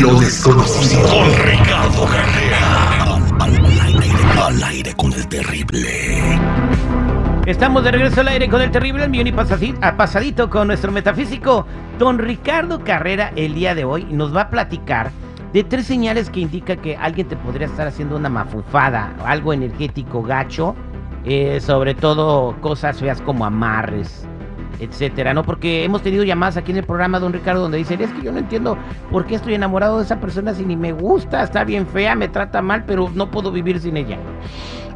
Lo desconocido. Con Ricardo Carrera. Al, aire, con el terrible. Estamos de regreso al aire con el terrible, el millón y pasadito con nuestro metafísico, don Ricardo Carrera, el día de hoy nos va a platicar de tres señales que indica que alguien te podría estar haciendo una mafufada, algo energético gacho, eh, sobre todo cosas feas como amarres, etcétera, ¿no? Porque hemos tenido llamadas aquí en el programa, don Ricardo, donde dicen, es que yo no entiendo por qué estoy enamorado de esa persona si ni me gusta, está bien fea, me trata mal, pero no puedo vivir sin ella.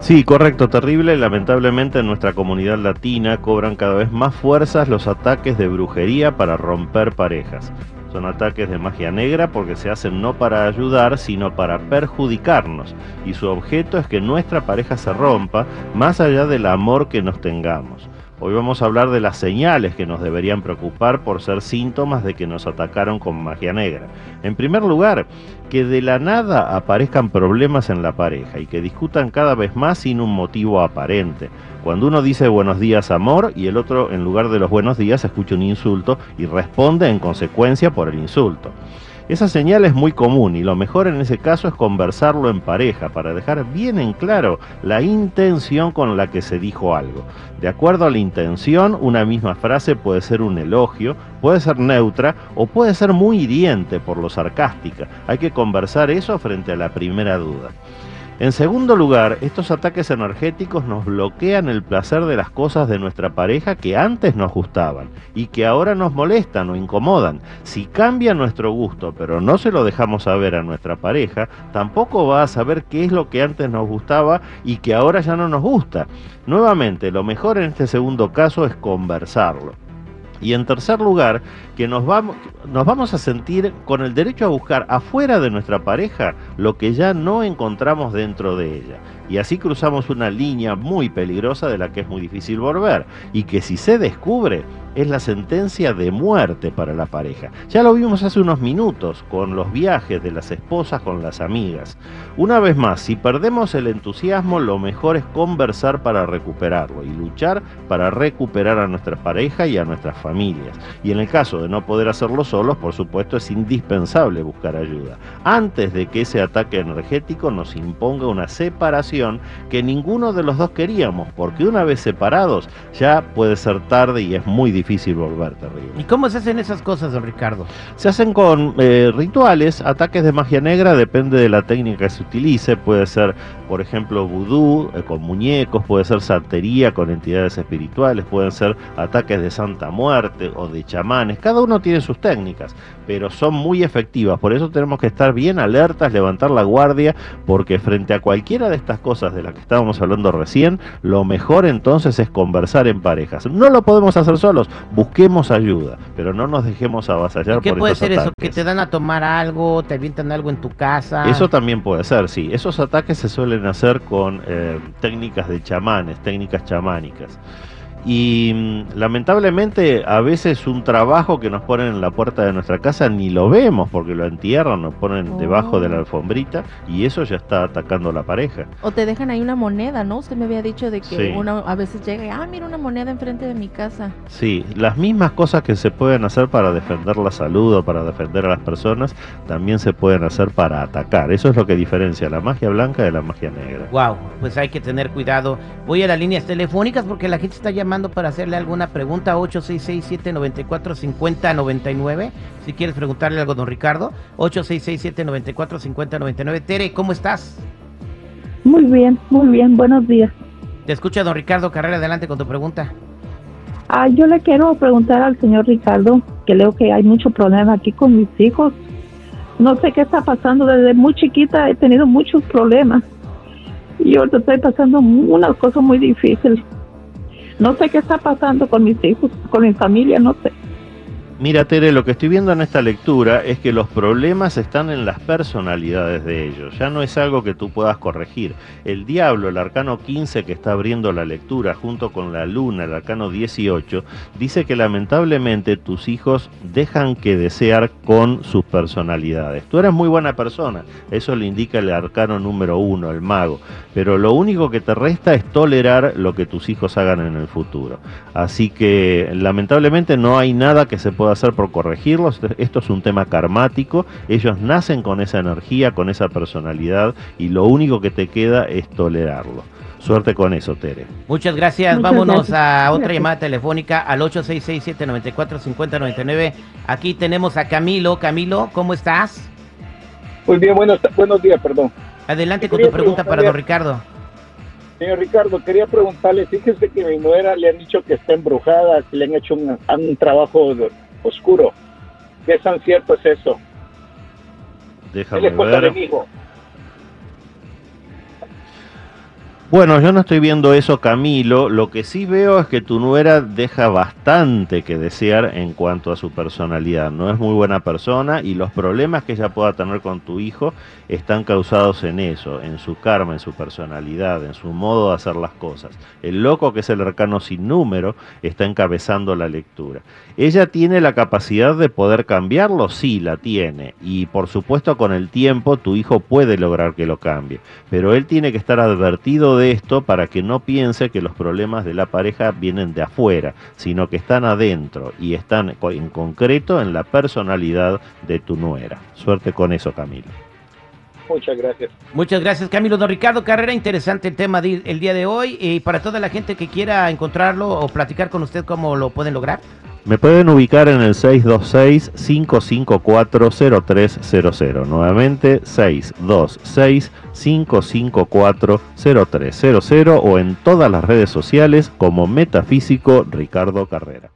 Sí, correcto, terrible. Lamentablemente en nuestra comunidad latina cobran cada vez más fuerzas los ataques de brujería para romper parejas. Son ataques de magia negra porque se hacen no para ayudar, sino para perjudicarnos. Y su objeto es que nuestra pareja se rompa, más allá del amor que nos tengamos. Hoy vamos a hablar de las señales que nos deberían preocupar por ser síntomas de que nos atacaron con magia negra. En primer lugar, que de la nada aparezcan problemas en la pareja y que discutan cada vez más sin un motivo aparente. Cuando uno dice buenos días amor y el otro en lugar de los buenos días escucha un insulto y responde en consecuencia por el insulto. Esa señal es muy común y lo mejor en ese caso es conversarlo en pareja para dejar bien en claro la intención con la que se dijo algo. De acuerdo a la intención, una misma frase puede ser un elogio, puede ser neutra o puede ser muy hiriente por lo sarcástica. Hay que conversar eso frente a la primera duda. En segundo lugar, estos ataques energéticos nos bloquean el placer de las cosas de nuestra pareja que antes nos gustaban y que ahora nos molestan o incomodan. Si cambia nuestro gusto pero no se lo dejamos saber a nuestra pareja, tampoco va a saber qué es lo que antes nos gustaba y que ahora ya no nos gusta. Nuevamente, lo mejor en este segundo caso es conversarlo. Y en tercer lugar, que nos vamos, nos vamos a sentir con el derecho a buscar afuera de nuestra pareja lo que ya no encontramos dentro de ella. Y así cruzamos una línea muy peligrosa de la que es muy difícil volver. Y que si se descubre, es la sentencia de muerte para la pareja. Ya lo vimos hace unos minutos con los viajes de las esposas con las amigas. Una vez más, si perdemos el entusiasmo, lo mejor es conversar para recuperarlo y luchar para recuperar a nuestra pareja y a nuestras familias. Y en el caso de no poder hacerlo solos, por supuesto, es indispensable buscar ayuda. Antes de que ese ataque energético nos imponga una separación que ninguno de los dos queríamos, porque una vez separados ya puede ser tarde y es muy difícil volver terrible. ¿Y cómo se hacen esas cosas, Ricardo? Se hacen con eh, rituales, ataques de magia negra, depende de la técnica que se utilice. Puede ser, por ejemplo, vudú eh, con muñecos, puede ser santería con entidades espirituales, pueden ser ataques de Santa Muerte o de chamanes. Cada uno tiene sus técnicas, pero son muy efectivas. Por eso tenemos que estar bien alertas, levantar la guardia, porque frente a cualquiera de estas cosas de las que estábamos hablando recién, lo mejor entonces es conversar en parejas. No lo podemos hacer solos, busquemos ayuda, pero no nos dejemos avasallar ¿Qué puede ser eso? ¿Que te dan a tomar algo, te avientan algo en tu casa? Eso también puede ser, sí. Esos ataques se suelen hacer con eh, técnicas de chamanes, técnicas chamánicas. Y mm, lamentablemente a veces un trabajo que nos ponen en la puerta de nuestra casa ni lo vemos porque lo entierran, nos ponen debajo de la oh. alfombrita y eso ya está atacando a la pareja. O te dejan ahí una moneda, ¿no? Usted me había dicho de que uno a veces llega y, ah, mira una moneda enfrente de mi casa. Sí, las mismas cosas que se pueden hacer para defender la salud o para defender a las personas, también se pueden hacer para atacar. Eso es lo que diferencia la magia blanca de la magia negra. Wow, pues hay que tener cuidado. Voy a las líneas telefónicas porque la gente está llamando para hacerle alguna pregunta, 866-794-5099. Si quieres preguntarle algo don Ricardo, 866-794-5099. Tere, ¿cómo estás? Muy bien, muy bien, buenos días. Te escucha don Ricardo Carrera, adelante con tu pregunta. Ah, yo le quiero preguntar al señor Ricardo, que leo que hay mucho problema aquí con mis hijos. No sé qué está pasando, desde muy chiquita he tenido muchos problemas. Y ahorita estoy pasando una cosa muy difícil. No sé qué está pasando con mis hijos, con mi familia, no sé. Mira, Tere, lo que estoy viendo en esta lectura es que los problemas están en las personalidades de ellos. Ya no es algo que tú puedas corregir. El diablo, el arcano 15 que está abriendo la lectura junto con la luna, el arcano 18, dice que lamentablemente tus hijos dejan que desear con sus personalidades. Tú eres muy buena persona, eso le indica el arcano número uno, el mago. Pero lo único que te resta es tolerar lo que tus hijos hagan en el futuro. Así que lamentablemente no hay nada que se pueda puede hacer por corregirlos. Esto es un tema karmático. Ellos nacen con esa energía, con esa personalidad y lo único que te queda es tolerarlo. Suerte con eso, Tere. Muchas gracias. Vámonos a otra llamada telefónica al 866-794-5099. Aquí tenemos a Camilo. Camilo, ¿cómo estás? Muy bien, buenos, buenos días, perdón. Adelante con tu pregunta para don Ricardo. Señor Ricardo, quería preguntarle, fíjese que mi nuera le han dicho que está embrujada, que le han hecho un, un trabajo oscuro. ¿Qué tan cierto es eso? Déjame ver. De Bueno, yo no estoy viendo eso, Camilo. Lo que sí veo es que tu nuera deja bastante que desear en cuanto a su personalidad. No es muy buena persona y los problemas que ella pueda tener con tu hijo están causados en eso, en su karma, en su personalidad, en su modo de hacer las cosas. El loco, que es el arcano sin número, está encabezando la lectura. ¿Ella tiene la capacidad de poder cambiarlo? Sí, la tiene. Y por supuesto con el tiempo tu hijo puede lograr que lo cambie. Pero él tiene que estar advertido de esto para que no piense que los problemas de la pareja vienen de afuera, sino que están adentro y están en concreto en la personalidad de tu nuera. Suerte con eso, Camilo. Muchas gracias. Muchas gracias, Camilo. Don Ricardo Carrera, interesante el tema el día de hoy. Y para toda la gente que quiera encontrarlo o platicar con usted, ¿cómo lo pueden lograr? Me pueden ubicar en el 626-554-0300. Nuevamente, 626-554-0300 o en todas las redes sociales como Metafísico Ricardo Carrera.